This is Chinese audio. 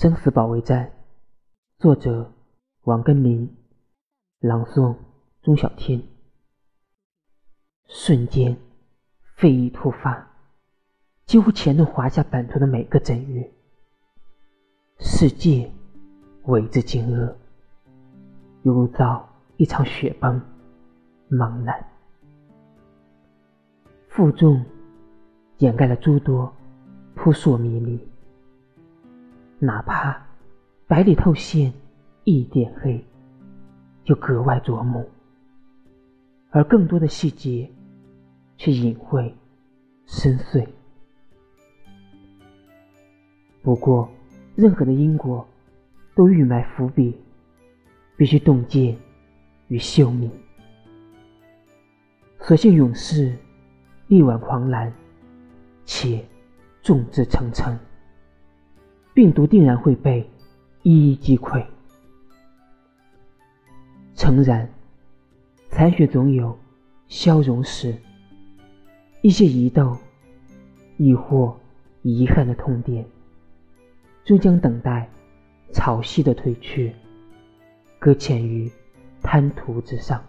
生死保卫战，作者王根林，朗诵钟小天。瞬间，非议突发，几乎前轮华夏版图的每个整域，世界为之惊愕，犹如遭一场雪崩，茫然。负重掩盖了诸多扑朔迷离。哪怕白里透现一点黑，就格外夺目；而更多的细节却隐晦深邃。不过，任何的因果都预埋伏笔，必须洞见与秀明。所幸勇士力挽狂澜，且众志成城。病毒定然会被一一击溃。诚然，残雪总有消融时，一些疑窦，亦或遗憾的痛点，终将等待潮汐的退却，搁浅于滩涂之上。